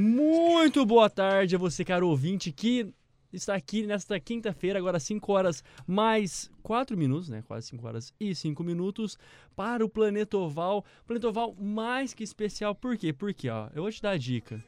Muito boa tarde a você, caro ouvinte, que está aqui nesta quinta-feira, agora 5 horas mais 4 minutos, né? Quase 5 horas e 5 minutos, para o Planeta Oval. Planeta Oval mais que especial, por quê? Porque, ó, eu vou te dar a dica.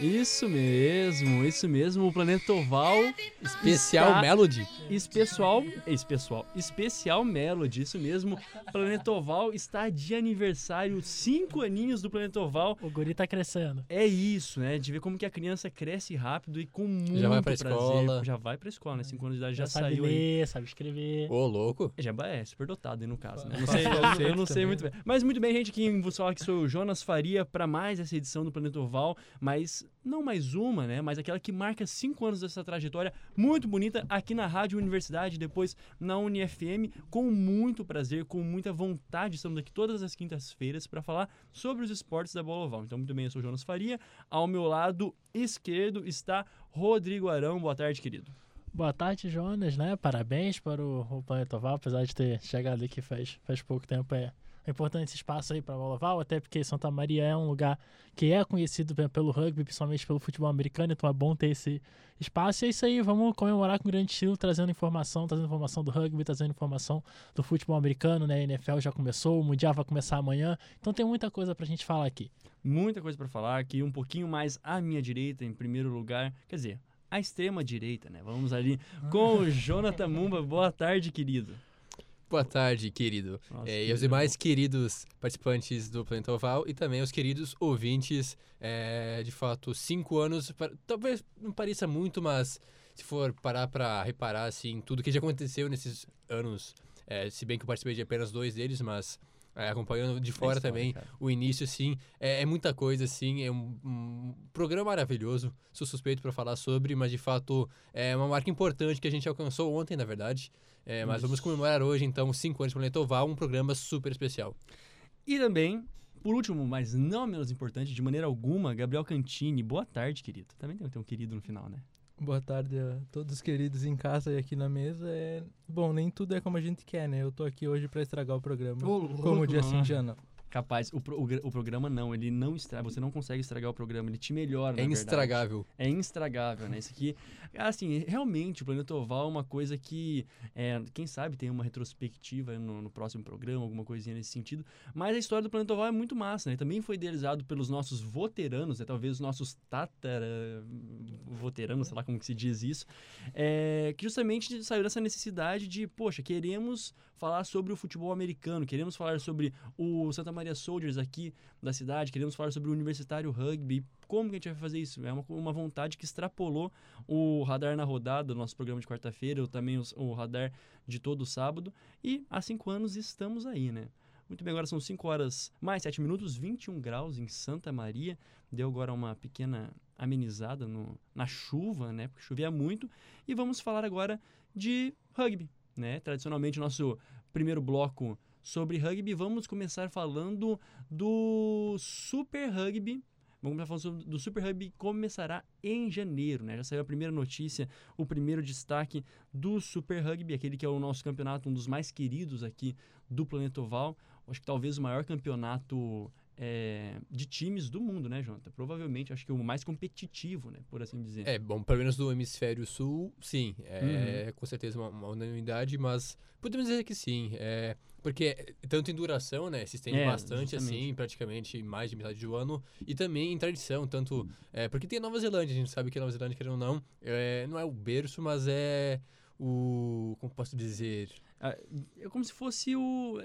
Isso mesmo, isso mesmo, o Planeta Oval Especial está- Melody. Especial, especial, especial Melody, isso mesmo. Planeta Oval está de aniversário, cinco aninhos do Planeta Oval. O guri tá crescendo. É isso, né? De ver como que a criança cresce rápido e com muito Já vai pra prazer. escola. Já vai pra escola, né? Cinco anos de idade já, Já, sabe saiu aí. ler, sabe escrever. Ô, louco. Já é super dotado aí no caso, né? Não sei, eu, eu não sei muito bem. Mas muito bem, gente, quem vos fala que sou o Jonas Faria para mais essa edição do Planeta Oval, mas não mais uma, né? Mas aquela que marca cinco anos dessa trajetória muito bonita aqui na Rádio Universidade, depois na UniFM, com muito prazer, com muita vontade. Estamos aqui todas as quintas-feiras para falar sobre os esportes da bola oval. Então, muito bem, eu sou o Jonas Faria. Ao meu lado esquerdo está Rodrigo Arão. Boa tarde, querido. Boa tarde, Jonas, né? Parabéns para o, o Planeta Oval, apesar de ter chegado aqui faz, faz pouco tempo. É, é importante esse espaço aí para a bola oval, até porque Santa Maria é um lugar que é conhecido pe- pelo rugby, principalmente pelo futebol americano, então é bom ter esse espaço. E é isso aí, vamos comemorar com grande estilo, trazendo informação, trazendo informação do rugby, trazendo informação do futebol americano, né? A NFL já começou, o Mundial vai começar amanhã, então tem muita coisa pra gente falar aqui. muita coisa para falar aqui, um pouquinho mais à minha direita, em primeiro lugar, quer dizer, à extrema direita, né? Vamos ali com o Jonathan Mumba. Boa tarde, querido. Boa tarde, querido. Nossa, É, e os demais queridos participantes do Planeta Oval e também os queridos ouvintes. é, de fato, cinco anos, talvez não pareça muito, mas se for parar pra reparar, assim, tudo que já aconteceu nesses anos, é, se bem que eu participei de apenas dois deles, mas é, acompanhando de fora história, também, cara. o início, assim, é, é muita coisa, assim, é um, um programa maravilhoso, sou suspeito para falar sobre, mas de fato é uma marca importante que a gente alcançou ontem, na verdade, É, mas vamos comemorar hoje, então, cinco anos do Planeta Oval, um programa super especial. E também, por último, mas não menos importante, de maneira alguma, Gabriel Cantini. Boa tarde, querido. Também tem que ter um querido no final, né? Boa tarde a todos os queridos em casa e aqui na mesa. É... Bom, nem tudo é como a gente quer, né? Eu tô aqui hoje pra estragar o programa. como o dia assim já não. Capaz, o, pro- o o programa não, ele não estraga, você não consegue estragar o programa, ele te melhora, É verdade. instragável. É instragável, né? Isso aqui, assim, realmente, o Planeta Oval é uma coisa que, é, quem sabe, tem uma retrospectiva no, no próximo programa, alguma coisinha nesse sentido. Mas a história do Planeta Oval é muito massa, né? Também foi idealizado pelos nossos veteranos, né? Talvez os nossos tatara veteranos, sei lá como que se diz isso, é, que justamente saiu dessa necessidade de, poxa, queremos falar sobre o futebol americano, queremos falar sobre o Santa Maria Soldiers aqui da cidade, queremos falar sobre o Universitário Rugby. Como que a gente vai fazer isso? É uma, uma vontade que extrapolou o radar na rodada, o nosso programa de quarta-feira, ou também os- o radar de todo sábado. E há cinco anos estamos aí, né? Muito bem, agora são 5 horas mais 7 minutos, 21 graus em Santa Maria. Deu agora uma pequena amenizada no, na chuva, né? Porque chovia muito. E vamos falar agora de rugby, né? Tradicionalmente, nosso primeiro bloco sobre rugby. Vamos começar falando do Super Rugby. Vamos começar falando do Super Rugby começará em janeiro, né? Já saiu a primeira notícia, o primeiro destaque do Super Rugby, aquele que é o nosso campeonato, um dos mais queridos aqui do Planeta Oval. Acho que talvez o maior campeonato é, de times do mundo, né, Jonathan? Provavelmente, acho que o mais competitivo, né? Por assim dizer. É, bom, pelo menos do hemisfério sul, sim. É com certeza uma, uma unanimidade, mas podemos dizer que sim. É, porque tanto em duração, né, se estende É, bastante, justamente. assim, praticamente mais de metade do ano, e também em tradição, tanto... É, porque tem a Nova Zelândia, a gente sabe que a Nova Zelândia, querendo ou não, é, não é o berço, mas é o... como posso dizer... Ah, É como se fosse o,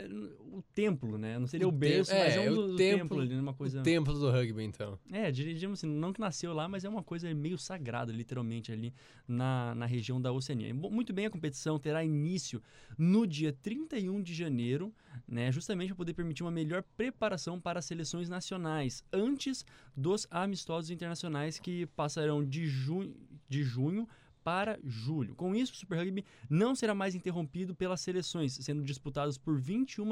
o templo, né? Não seria o, O berço, mas é é, um o do, templo- templo ali, uma coisa... O templo do rugby, então. É, diríamos assim, não que nasceu lá, mas é uma coisa meio sagrada, literalmente, ali na, na região da Oceania. Muito bem, a competição terá início no dia 31 de janeiro, né, justamente para poder permitir uma melhor preparação para as seleções nacionais, antes dos amistosos internacionais que passarão de, junho de junho para julho. Com isso, o Super Rugby não será mais interrompido pelas seleções, sendo disputados por 21,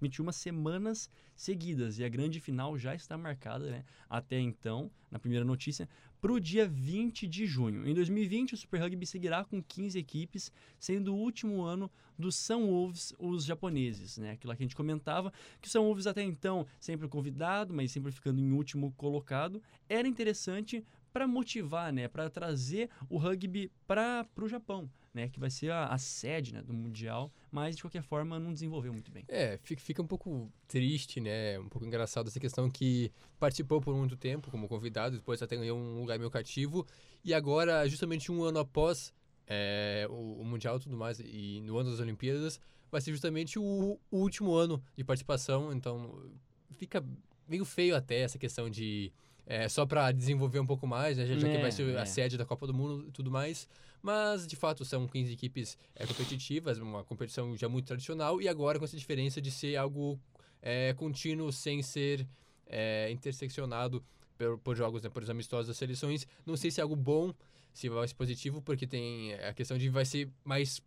21 semanas seguidas. E a grande final já está marcada, né, até então, na primeira notícia, para o dia 20 de junho. Em 2020, o Super Rugby seguirá com 15 equipes, sendo o último ano do São Wolves, os japoneses, né? Aquilo que a gente comentava, que o São Wolves até então, sempre convidado, mas sempre ficando em último colocado, era interessante para motivar, né, para trazer o rugby para o Japão, né, que vai ser a, a sede né, do mundial, mas de qualquer forma não desenvolveu muito bem. É, fica, um pouco triste, né, um pouco engraçado essa questão que participou por muito tempo como convidado, depois até ganhou um lugar meio cativo e agora justamente um ano após é, o, o mundial e tudo mais e no ano das Olimpíadas vai ser justamente o, o último ano de participação, então fica meio feio até essa questão de é, só para desenvolver um pouco mais, né? Já, já é, que vai ser é. a sede da Copa do Mundo e tudo mais. Mas, de fato, são 15 equipes é, competitivas, uma competição já muito tradicional, e agora com essa diferença de ser algo é, contínuo sem ser é, interseccionado por, por jogos, né, por os amistosos das seleções. Não sei se é algo bom, se vai ser positivo, porque tem a questão de vai ser mais,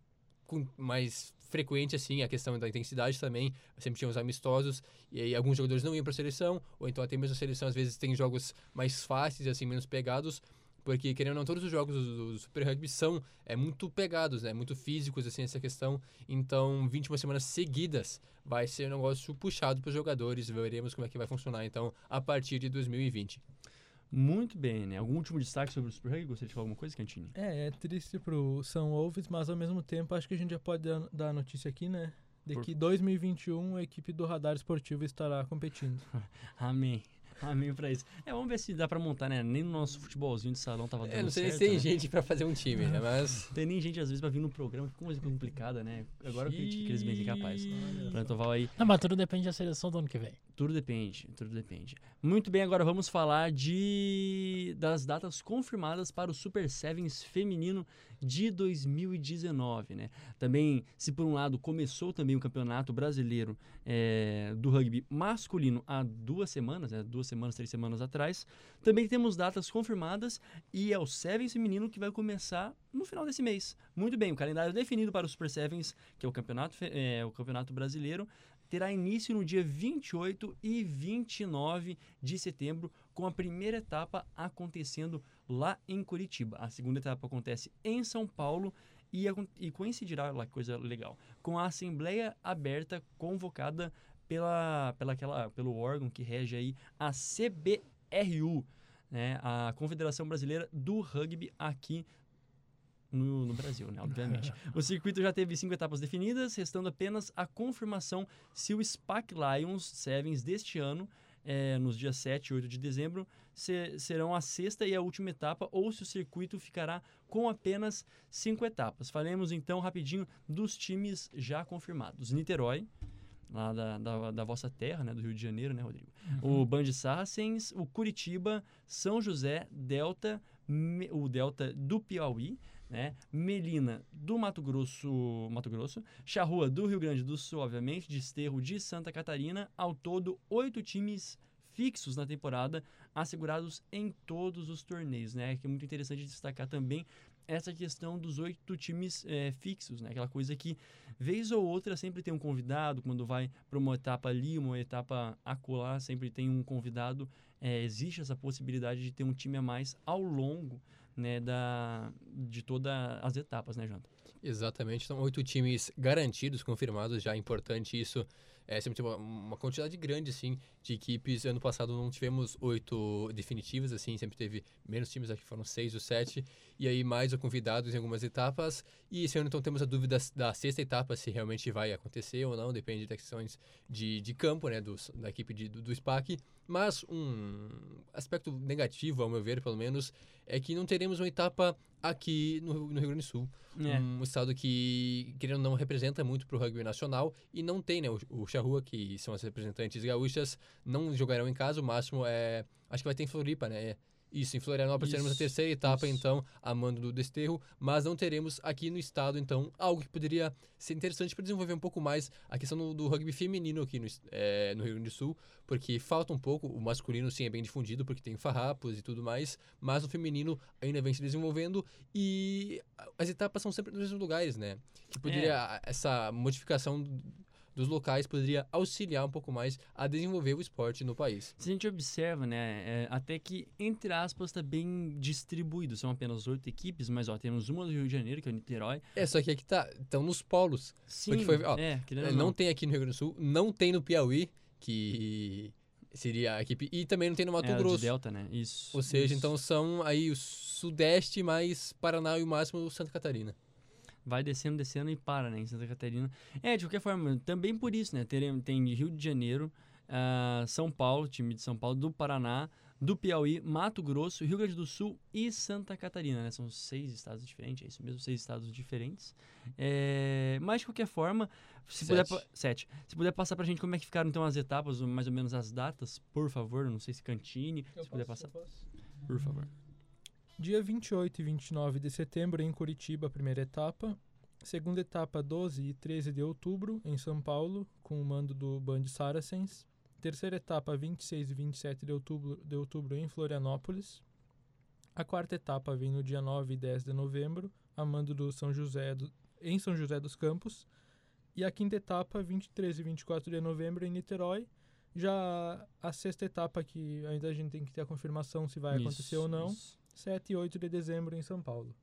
mais frequente assim a questão da intensidade também. Sempre tinha os amistosos e aí alguns jogadores não iam para a seleção, ou então até mesmo a seleção às vezes tem jogos mais fáceis assim, menos pegados. Porque, querendo ou não, todos os jogos do, Super Rugby são é, muito pegados, né? Muito físicos, assim, essa questão. Então, 21 semanas seguidas vai ser um negócio puxado para os jogadores. Veremos como é que vai funcionar, então, a partir de 2020. Muito bem, né? Algum último destaque sobre o Super Rugby? Gostaria de falar alguma coisa, Cantini? É, é triste pro São Wolves, mas ao mesmo tempo acho que a gente já pode dar a notícia aqui, né? De Por... que 2021 a equipe do Radar Esportivo estará competindo. Amém. Amém pra isso. É, vamos ver se dá pra montar, né? Nem no nosso futebolzinho de salão tava dando É, não sei certo, se tem né? gente pra fazer um time, né? Mas... Tem nem gente, às vezes, pra vir no programa. Que coisa complicada, né? Agora eu acredito que eles bem que é capaz. Plantoval aí. Não, mas tudo depende da seleção do ano que vem. Tudo depende, tudo depende. Muito bem, agora vamos falar de das datas confirmadas para o Super Sevens feminino de 2019, né? Também, se por um lado começou também o campeonato brasileiro é, do rugby masculino há duas semanas, né? duas semanas, três semanas atrás, também temos datas confirmadas e é o Sevens feminino que vai começar no final desse mês. Muito bem, o calendário definido para o Super Sevens, que é o campeonato, é, o campeonato brasileiro, terá início no dia 28 e 29 de setembro, com a primeira etapa acontecendo lá em Curitiba. A segunda etapa acontece em São Paulo e, e coincidirá, lá coisa legal, com a Assembleia Aberta convocada pela, pela aquela, pelo órgão que rege aí a CBRU, né, a Confederação Brasileira do Rugby aqui no, no Brasil, né? Obviamente. o circuito já teve cinco etapas definidas, restando apenas a confirmação se o SPAC Lions Sevens deste ano, é, nos dias 7 e 8 de dezembro, se, serão a sexta e a última etapa, ou se o circuito ficará com apenas cinco etapas. Falemos então rapidinho dos times já confirmados. Niterói, lá da, da, da, vossa terra, né, do Rio de Janeiro, né, Rodrigo? Uhum. O Band Saracens, o Curitiba, São José, Delta, o Delta do Piauí, né? Melina do Mato Grosso, Mato Grosso, Charrua do Rio Grande do Sul, obviamente, Desterro de Santa Catarina, ao todo oito times fixos na temporada, assegurados em todos os torneios, né? Que é muito interessante destacar também essa questão dos oito times é, fixos, né? Aquela coisa que, vez ou outra, sempre tem um convidado, quando vai para uma etapa ali, uma etapa acolá, sempre tem um convidado. É, existe essa possibilidade de ter um time a mais ao longo né, da, de todas as etapas, né, Janta? Exatamente, são oito times garantidos, confirmados, já é importante isso. É, sempre tem uma, quantidade grande, assim, de equipes. Ano passado não tivemos oito definitivas, assim, sempre teve menos times, que foram seis ou sete. E aí mais convidados em algumas etapas. E esse ano, então, temos a dúvida da sexta etapa, se realmente vai acontecer ou não, depende das questões de, de campo, né, do, da equipe de, do, do SPAC. Mas um aspecto negativo, ao meu ver, pelo menos, é que não teremos uma etapa aqui no, no Rio Grande do Sul. É. Um estado que, querendo ou não, representa muito para o rugby nacional e não tem, né? O, o Charrua, que são as representantes gaúchas, não jogarão em casa. O máximo é. Acho que vai ter em Floripa, né? Isso, em Florianópolis isso, teremos a terceira etapa, isso. então, a mando do desterro, mas não teremos aqui no estado, então, algo que poderia ser interessante para desenvolver um pouco mais a questão do, do rugby feminino aqui no, é, no, Rio Grande do Sul, porque falta um pouco, o masculino sim é bem difundido, porque tem farrapos e tudo mais, mas o feminino ainda vem se desenvolvendo e as etapas são sempre nos mesmos lugares, né? Que poderia, é. essa modificação dos locais poderia auxiliar um pouco mais a desenvolver o esporte no país. Se a gente observa, né, é, até que, entre aspas, está bem distribuído. São apenas oito equipes, mas ó, temos uma do Rio de Janeiro, que é o Niterói. É, só que aqui tá, estão nos polos. Sim, foi- ó, é, É, não. não. tem aqui no Rio Grande do Sul, não tem no Piauí, que seria a equipe, e também não tem no Mato é, a de Grosso. Delta, né? Isso. Ou seja, isso. então são aí o Sudeste mais Paraná e o máximo Santa Catarina. Vai descendo, descendo e para, né? Em Santa Catarina. É, de qualquer forma, também por isso, né? Teremos, tem Rio de Janeiro, ah, São Paulo, time de São Paulo, do Paraná, do Piauí, Mato Grosso, Rio Grande do Sul e Santa Catarina, né? São seis estados diferentes, é isso mesmo, seis estados diferentes. É, mas, de qualquer forma, se puder... Sete. pa- Sete. Se puder passar pra gente como é que ficaram, então, as etapas, mais ou menos as datas, por favor. Não sei se Cantine, se puder passar, por favor. Dia 28 e 29 de setembro em Curitiba, primeira etapa. Segunda etapa, 12 e 13 de outubro, em São Paulo, com o mando do Band Saracens. Terceira etapa, 26 e 27 de outubro, de outubro em Florianópolis. A quarta etapa vem no dia 9 e 10 de novembro, a mando do São José do, em São José dos Campos. E a quinta etapa, 23 e 24 de novembro, em Niterói. Já a sexta etapa, que ainda a gente tem que ter a confirmação se vai acontecer Isso, ou não, isso. 7 e 8 de dezembro em São Paulo.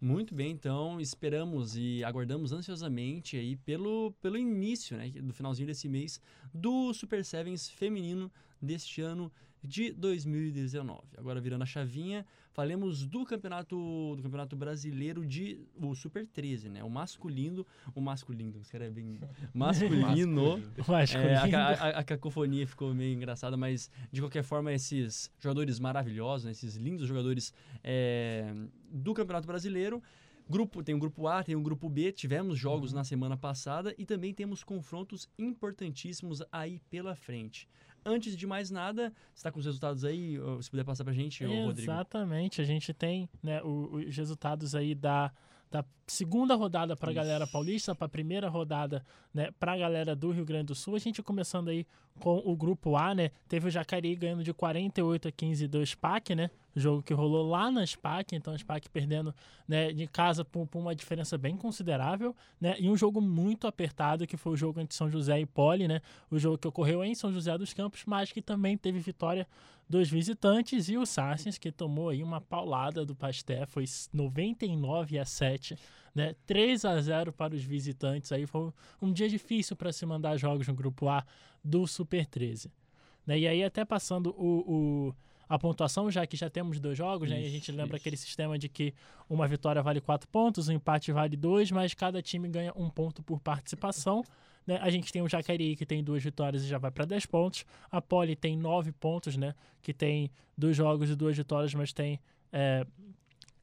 Muito bem, então esperamos e aguardamos ansiosamente aí pelo, pelo início, né, do finalzinho desse mês, do Super Sevens feminino deste ano de 2019. Agora virando a chavinha, falemos do campeonato do campeonato brasileiro de o Super 13, né? O masculino, o masculino, esse cara é bem masculino. Mas É, a, a- a cacofonia ficou meio engraçada, mas de qualquer forma, esses jogadores maravilhosos, né, esses lindos jogadores é, do Campeonato Brasileiro. Grupo, tem o grupo A, tem o grupo B, tivemos jogos na semana passada e também temos confrontos importantíssimos aí pela frente. Antes de mais nada, você está com os resultados aí? Se puder passar pra gente, ô, Rodrigo. Exatamente, a gente tem né, os resultados aí da, da segunda rodada para a galera paulista, para a primeira rodada né, para a galera do Rio Grande do Sul. A gente começando aí com o grupo A, né? Teve o Jacareí ganhando de 48 a 15 do SPAC, né? Jogo que rolou lá na SPAC, então a SPAC perdendo né, de casa por, por uma diferença bem considerável, né? E um jogo muito apertado, que foi o jogo entre São José e Poli, né? O jogo que ocorreu em São José dos Campos, mas que também teve vitória dos visitantes e o Sarcens, que tomou aí uma paulada do Pasté, foi 99 a 7, né? 3 a 0 para os visitantes. Aí foi um dia difícil para se mandar jogos no grupo A do Super 13. Né? E aí, até passando o, o- a pontuação, já que já temos dois jogos, né? E a Isso, gente lembra isso. aquele sistema de que uma vitória vale quatro pontos, um empate vale dois, mas cada time ganha um ponto por participação. Né? A gente tem o Jacareí, que tem duas vitórias e já vai para 10 pontos. A Poli tem nove pontos, né? Que tem dois jogos e duas vitórias, mas tem é,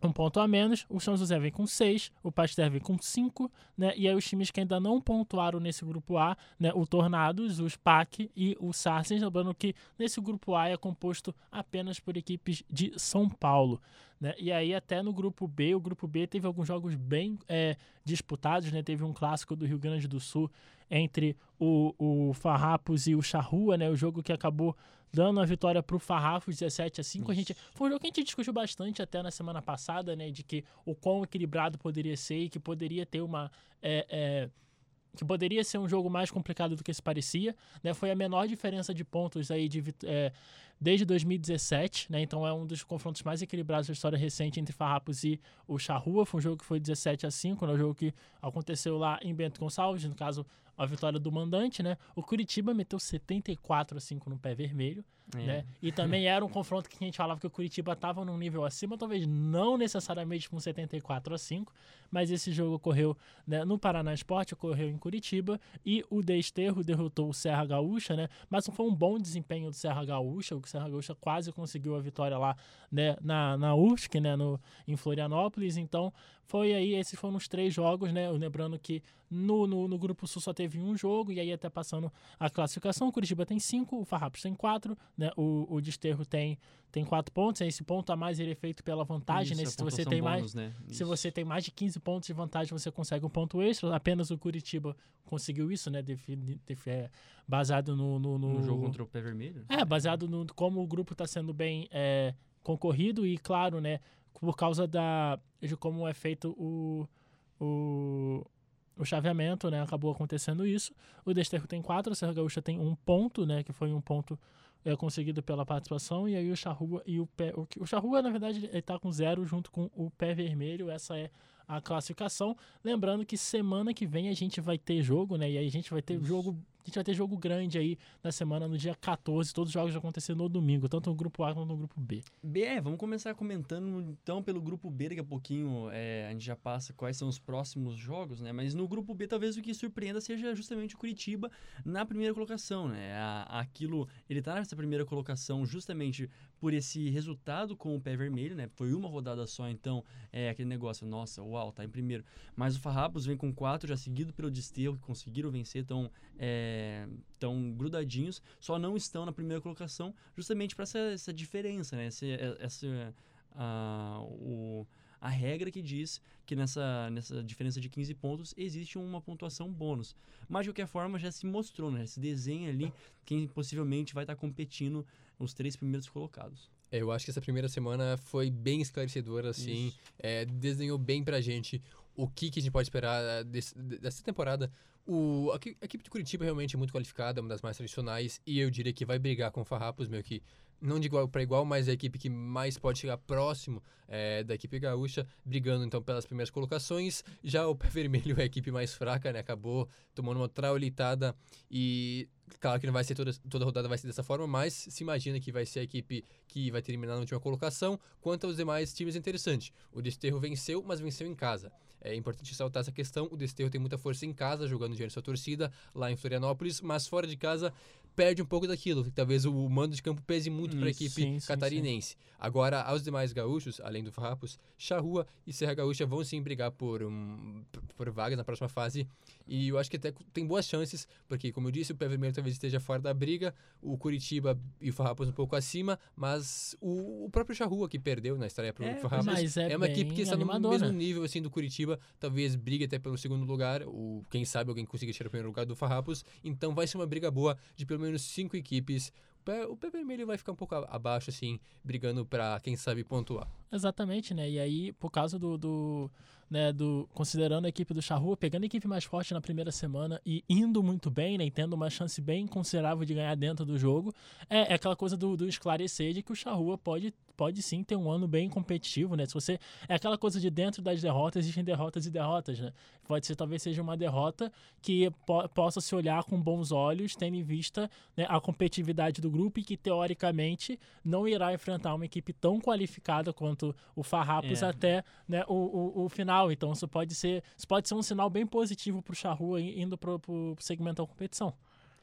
um ponto a menos. O São José vem com seis, o Pasteur vem com cinco, né? E aí os times que ainda não pontuaram nesse grupo A, né? O Tornados, o SPAC e o Sarcens, lembrando que nesse grupo A é composto apenas por equipes de São Paulo. Né? E aí até no grupo B, o grupo B teve alguns jogos bem é, disputados, né? Teve um clássico do Rio Grande do Sul entre o, o Farrapos e o Charrua, né? O jogo que acabou dando a vitória para o Farrapos 17 a 5. A gente, foi um jogo que a gente discutiu bastante até na semana passada, né? De que o quão equilibrado poderia ser e que poderia ter uma... é, é, que poderia ser um jogo mais complicado do que se parecia, né? Foi a menor diferença de pontos aí de, é, desde 2017, né? Então é um dos confrontos mais equilibrados da história recente entre Farrapos e o Charrua. Foi um jogo que foi 17 a 5, né? Um jogo que aconteceu lá em Bento Gonçalves, no caso a vitória do mandante, né? O Curitiba meteu 74 a 5 no pé vermelho, É. né? E também era um confronto que a gente falava que o Curitiba estava num nível acima, talvez não necessariamente com 74 a 5, mas esse jogo ocorreu né, no Paraná Esporte, ocorreu em Curitiba, e o Desterro derrotou o Serra Gaúcha, né? Mas foi um bom desempenho do Serra Gaúcha, o Serra Gaúcha quase conseguiu a vitória lá né, na, na né, no, em Florianópolis, então foi aí, esses foram os três jogos, né? Lembrando que no, no, no Grupo Sul só teve um jogo, e aí até passando a classificação, o Curitiba tem cinco, o Farrapos tem quatro, né? O, o Desterro tem, tem quatro pontos, esse ponto a mais ele é feito pela vantagem, Isso, né? a Se você tem mais, bônus, né? se você tem mais de 15 pontos de vantagem, você consegue um ponto extra. Apenas o Curitiba conseguiu isso, né? Defini- def- é, baseado no, no, no- No jogo contra o Pé Vermelho? É, baseado no como o grupo está sendo bem é, concorrido e, claro, né? Por causa da, de como é feito o, o, o chaveamento, né, acabou acontecendo isso. O Desterro tem quatro, a Serra Gaúcha tem um ponto, né, que foi um ponto é, conseguido pela participação, e aí o Charrua e o pé. O, o Charrua, na verdade, ele tá com zero junto com o pé vermelho. Essa é a classificação. Lembrando que semana que vem a gente vai ter jogo, né? E aí a gente vai ter Isso. jogo. Gente vai ter jogo grande aí na semana, no dia 14. Todos os jogos vão acontecer no domingo, tanto no grupo A quanto no grupo B. B, é, vamos começar comentando então pelo grupo B, daqui a pouquinho é, a gente já passa quais são os próximos jogos, né? Mas no grupo B talvez o que surpreenda seja justamente o Curitiba na primeira colocação, né? A- aquilo, ele tá nessa primeira colocação justamente por esse resultado com o pé vermelho, né? Foi uma rodada só, então é aquele negócio, nossa, uau, tá em primeiro. Mas o Farrapos vem com quatro já seguido pelo Desterro, que conseguiram vencer, tão, é, tão grudadinhos, só não estão na primeira colocação justamente para essa, essa diferença, né? Esse, essa, a, o, a regra que diz que nessa, nessa diferença de 15 pontos existe uma pontuação bônus. Mas de qualquer forma já se mostrou, né? Se desenha ali quem possivelmente vai estar competindo os três primeiros colocados. É, Eu acho que essa primeira semana foi bem esclarecedora, assim. É, desenhou bem pra gente o que, que a gente pode esperar eh, desse- dessa temporada. O, a, a equipe de Curitiba realmente é muito qualificada, uma das mais tradicionais, e eu diria que vai brigar com o Farrapos, meio que não de igual para igual, mas é a equipe que mais pode chegar próximo eh, da equipe gaúcha, brigando então pelas primeiras colocações. Já o Pé Vermelho é a equipe mais fraca, né? Acabou tomando uma traulitada e claro que não vai ser toda, toda rodada vai ser dessa forma, mas se imagina que vai ser a equipe que vai terminar na última colocação. Quanto aos demais times, é interessante. O Desterro venceu, mas venceu em casa. É importante ressaltar essa questão. O Desterro tem muita força em casa, jogando diante sua torcida, lá em Florianópolis, mas fora de casa perde um pouco daquilo. Talvez o mando de campo pese muito para a equipe sim, sim, catarinense. Agora, aos demais gaúchos, além do Farrapos, Charrua e Serra Gaúcha vão sim brigar por, um, por vagas na próxima fase. E eu acho que até tem boas chances, porque, como eu disse, o Pé Vermelho talvez esteja fora da briga, o Curitiba e o Farrapos um pouco acima, mas o, o próprio Charrua, que perdeu na estreia para o É, Farrapos, é, é uma equipe que está no mesmo nível assim do Curitiba, talvez brigue até pelo segundo lugar, o quem sabe alguém consiga tirar o primeiro lugar do Farrapos. Então vai ser uma briga boa de pelo menos cinco equipes. O pé, vermelho vai ficar um pouco abaixo assim, brigando para quem sabe pontuar. Exatamente, né? E aí, por causa do, do, né, do considerando a equipe do Charrua, pegando a equipe mais forte na primeira semana e indo muito bem, né, tendo uma chance bem considerável de ganhar dentro do jogo, é, é aquela coisa do, do esclarecer de que o Charrua pode, pode sim ter um ano bem competitivo, né? Se você é aquela coisa de dentro das derrotas existem derrotas e derrotas, né? Pode ser talvez seja uma derrota que po possa se olhar com bons olhos, tendo em vista né, a competitividade do grupo e que teoricamente não irá enfrentar uma equipe tão qualificada quanto o Farrapos É. até né, o, o, o final. Então isso pode ser, isso pode ser um sinal bem positivo para o Charrua i- indo para o segmento da competição.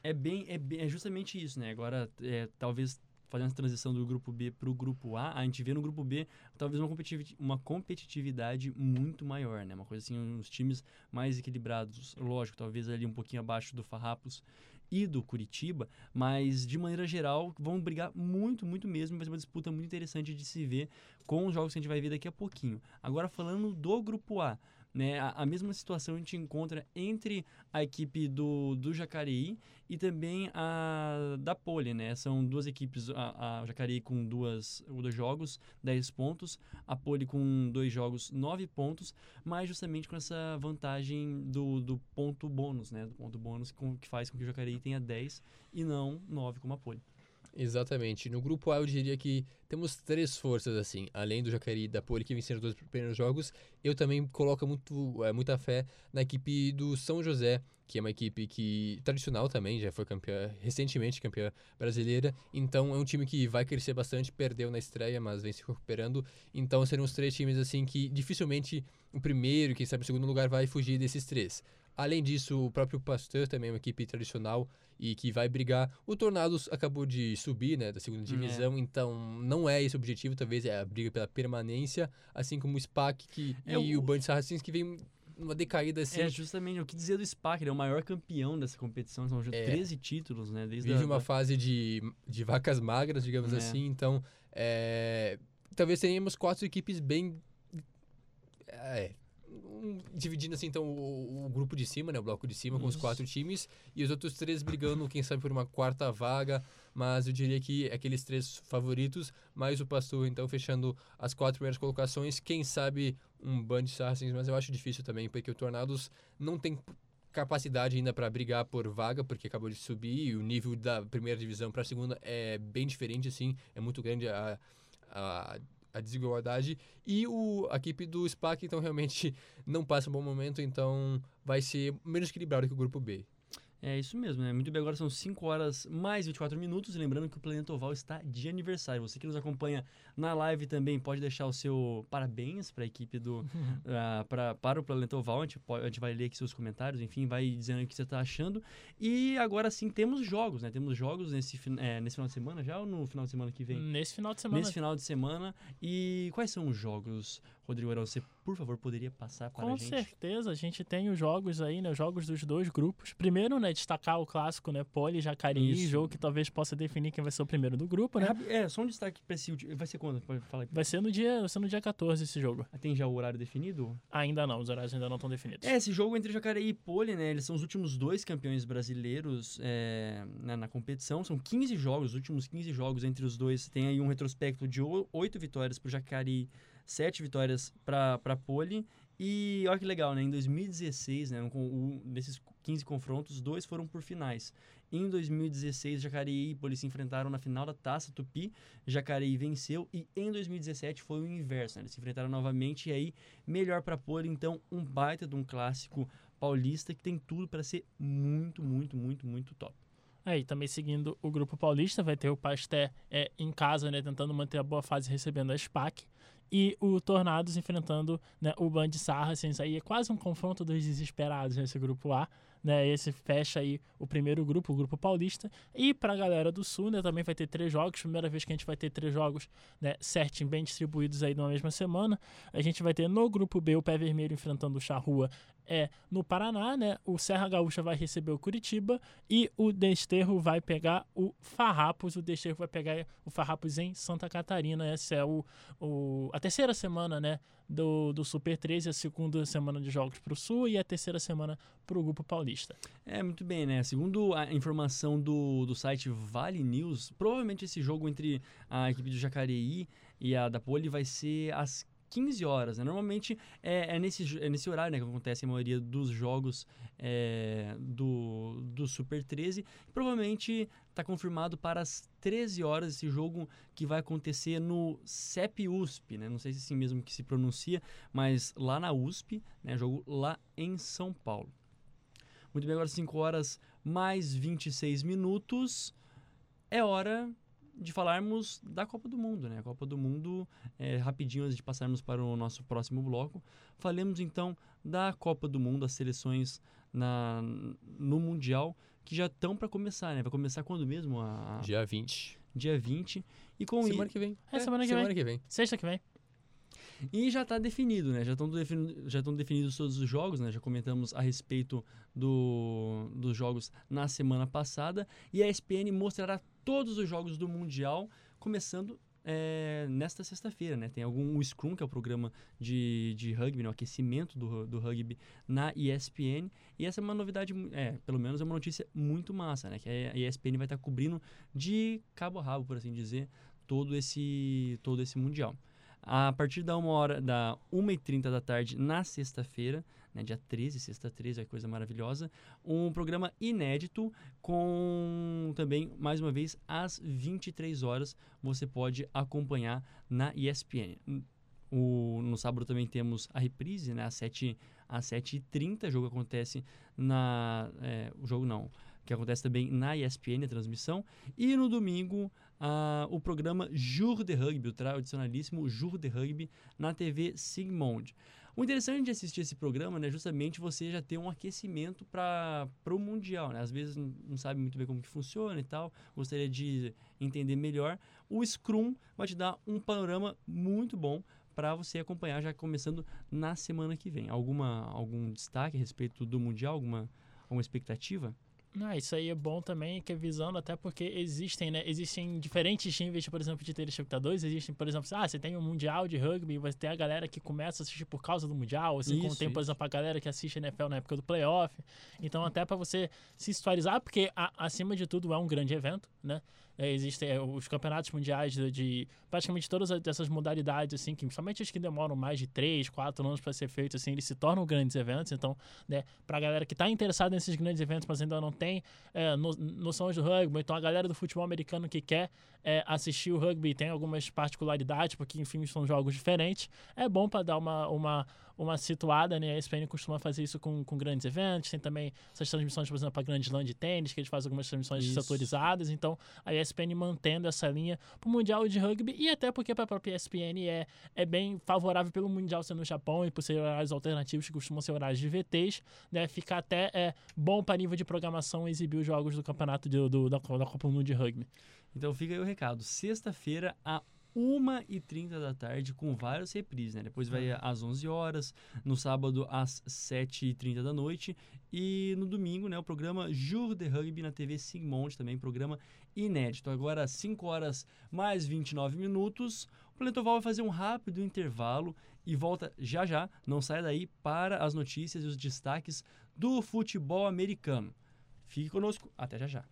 É bem, é bem- é justamente isso, né? Agora, é, talvez fazendo essa transição do grupo B para o grupo A, a gente vê no grupo B talvez uma competitivi- uma competitividade muito maior, né? Uma coisa assim, uns times mais equilibrados, lógico, talvez ali um pouquinho abaixo do Farrapos e do Curitiba, mas de maneira geral vão brigar muito, muito mesmo, vai ser uma disputa muito interessante de se ver com os jogos que a gente vai ver daqui a pouquinho. Agora falando do grupo A, né, a, a mesma situação a gente encontra entre a equipe do, do Jacareí e também a da Poli, né? São duas equipes, a, a Jacareí com duas, dois jogos, 10 pontos, a Poli com dois jogos, 9 pontos, mas justamente com essa vantagem do, do ponto bônus, né? Do ponto bônus com, que faz com que o Jacareí tenha 10 e não 9 como a Poli. Exatamente. No grupo A eu diria que temos três forças assim, além do Jacareí e da Poli que venceram os dois primeiros jogos. Eu também coloco muito, é, muita fé na equipe do São José, que é uma equipe que tradicional também, já foi campeã recentemente campeã brasileira. Então é um time que vai crescer bastante, perdeu na estreia, mas vem se recuperando. Então serão os três times assim que dificilmente o primeiro, quem sabe o segundo lugar vai fugir desses três. Além disso, o próprio Pasteur também é uma equipe tradicional e que vai brigar. O Tornados acabou de subir, né, da segunda divisão, então não é esse o objetivo, talvez é a briga pela permanência, assim como o SPAC que, É, e o, o- Band Sarracens que vem numa decaída assim. É justamente o que dizer do SPAC, ele é o maior campeão dessa competição, são É. 13 títulos, né? Desde vive a, uma fase de, de vacas magras, digamos É. assim, então é, talvez tenhamos quatro equipes bem é, um- dividindo assim, então, o, o grupo de cima, né? O bloco de cima com os Isso. quatro times e os outros três brigando, quem sabe, por uma quarta vaga. Mas eu diria que aqueles três favoritos, mais o Pastor, então, fechando as quatro primeiras colocações. Quem sabe um Band Saracens, mas eu acho difícil também, porque o Tornados não tem capacidade ainda para brigar por vaga, porque acabou de subir e o nível da primeira divisão para a segunda é bem diferente, assim, é muito grande a, a, a desigualdade. E o, a equipe do SPAC, então, realmente não passa um bom momento, então vai ser menos equilibrado que o grupo B. É isso mesmo, né? Muito bem, agora são 5 horas mais 24 minutos. Lembrando que o Planeta Oval está de aniversário. Você que nos acompanha na live também pode deixar o seu parabéns para a equipe do. ah, pra, para o Planeta Oval. A gente, pode- a gente vai ler aqui seus comentários, enfim, vai dizendo o que você está achando. E agora sim temos jogos, né? Temos jogos nesse, é, nesse final de semana já ou no final de semana que vem? Nesse final de semana. Nesse final de semana. E quais são os jogos, Rodrigo Arão? Você, por favor, poderia passar para Com a gente? certeza, a gente tem os jogos aí, né? Os jogos dos dois grupos. Primeiro, né, destacar o clássico, né? Poli Jacareí, Isso. jogo que talvez possa definir quem vai ser o primeiro do grupo, É, né? rapi- é, só um destaque para esse. Vai ser quando? Aí. Vai ser no dia, vai ser no dia 14 esse jogo. Tem já o horário definido? Ainda não, os horários ainda não estão definidos. É, esse jogo entre Jacareí e Poli, né? Eles são os últimos dois campeões brasileiros é, na, na competição. São 15 jogos, os últimos 15 jogos entre os dois. Tem aí um retrospecto de 8 vitórias pro Jacareí, 7 vitórias pra Poli. E olha que legal, né? Em 2016, né? O, desses 15 confrontos, dois foram por finais. Em 2016, Jacareí e Poli se enfrentaram na final da Taça Tupi. Jacareí venceu. E em 2017 foi o inverso, né? Eles se enfrentaram novamente. E aí, melhor pra Poli. Então, um baita de um clássico paulista que tem tudo para ser muito, muito, muito, muito top. Aí, também seguindo o grupo paulista, vai ter o Pasté é, em casa, né? Tentando manter a boa fase recebendo a SPAC. E o Tornados enfrentando né, o Band Saracens. Aí é quase um confronto dos desesperados nesse grupo A. Né, esse fecha aí o primeiro grupo, o grupo paulista. E pra galera do Sul, né, também vai ter três jogos. Primeira vez que a gente vai ter três jogos né, certinho, bem distribuídos aí numa mesma semana. A gente vai ter no grupo B o Pé Vermelho enfrentando o Charrua é, no Paraná, né? O Serra Gaúcha vai receber o Curitiba e o Desterro vai pegar o Farrapos. O Desterro vai pegar o Farrapos em Santa Catarina. Essa é o, o, a terceira semana, né? Do, do Super 13, a segunda semana de jogos para o Sul e a terceira semana para o Grupo Paulista. É, muito bem, né? Segundo a informação do, do site Vale News, provavelmente esse jogo entre a equipe do Jacareí e a da Poli vai ser às 15 horas, né? Normalmente é, é nesse, é nesse horário né, que acontece a maioria dos jogos é, do, do Super 13. Provavelmente está confirmado para as 13 horas esse jogo que vai acontecer no CEP USP, né? Não sei se é assim mesmo que se pronuncia, mas lá na USP, né? Jogo lá em São Paulo. Muito bem, agora 5 horas mais 26 minutos. É hora de falarmos da Copa do Mundo, né? A Copa do Mundo, é, rapidinho antes de passarmos para o nosso próximo bloco, falemos então da Copa do Mundo, as seleções na, no Mundial que já estão para começar, né? Vai começar quando mesmo? A, Dia 20. dia 20. E com Semana i- que vem. É, semana que semana vem. que vem. Sexta que vem. E já está definido, né? Já estão defini já definidos todos os jogos, né? Já comentamos a respeito do, dos jogos na semana passada. E a ESPN mostrará todos os jogos do Mundial, começando é, nesta sexta-feira, né? Tem algum o Scrum, que é o programa de, de rugby, né? o aquecimento do, do rugby na ESPN. E essa é uma novidade, é, pelo menos é uma notícia muito massa, né? Que a ESPN vai estar cobrindo de cabo a rabo, por assim dizer, todo esse, todo esse Mundial a partir da uma hora da 1h30 da tarde na sexta-feira, né, dia 13, sexta 13, é coisa maravilhosa, um programa inédito com também, mais uma vez, às 23 horas você pode acompanhar na ESPN. O, no sábado também temos a reprise, né, às 7 às 7h30, o jogo acontece na... é, o jogo não, que acontece também na ESPN, a transmissão. E no domingo, ah, o programa Jour de Rugby, o tradicionalíssimo Jour de Rugby, na TV Sigmund. O interessante de assistir esse programa né, é justamente você já ter um aquecimento para o Mundial. Né? Às vezes não sabe muito bem como que funciona e tal, gostaria de entender melhor. O Scrum vai te dar um panorama muito bom para você acompanhar já começando na semana que vem. Alguma algum destaque a respeito do mundial, alguma alguma expectativa? Não, isso aí é bom também, que é visando até porque existem, né? Existem diferentes níveis, por exemplo, de telespectadores. Existem, por exemplo, ah, você tem um mundial de rugby, você tem a galera que começa a assistir por causa do mundial, assim como Isso, tem, por exemplo, a galera que assiste NFL na época do playoff. Então, até para você se historizar, porque a- acima de tudo é um grande evento, né? É, existem é, os campeonatos mundiais de, de praticamente todas as- essas modalidades, assim, que somente os que demoram mais de 3, 4 anos para ser feitos, assim, eles se tornam grandes eventos. Então, né, pra galera que tá interessada nesses grandes eventos, mas ainda não tem é, no, noções do rugby, então a galera do futebol americano que quer é, assistir o rugby tem algumas particularidades, porque, enfim, são jogos diferentes, é bom para dar uma, uma, uma situada, né? A ESPN costuma fazer isso com, com grandes eventos, tem também essas transmissões, por exemplo, para Grande Slam de tênis, que eles fazem algumas transmissões Isso. setorizadas, então a ESPN mantendo essa linha pro Mundial de Rugby e até porque para a própria ESPN é, é bem favorável pelo Mundial ser no Japão e por ser horários alternativos que costumam ser horários de VTs, né? Fica até é, bom para nível de programação exibir os jogos do campeonato de- do, da, da Copa do Mundo de Rugby. Então fica aí o recado. Sexta-feira, a 1h30 da tarde, com vários reprises, né? Depois vai às 11 horas, no sábado às 7h30 da noite e no domingo, né, o programa Jour de Rugby na TV Sigmund, também programa inédito. Agora, às 5 horas mais 29 minutos, o Planeta Oval vai fazer um rápido intervalo e volta já já, não sai daí, para as notícias e os destaques do futebol americano. Fique conosco, até já já.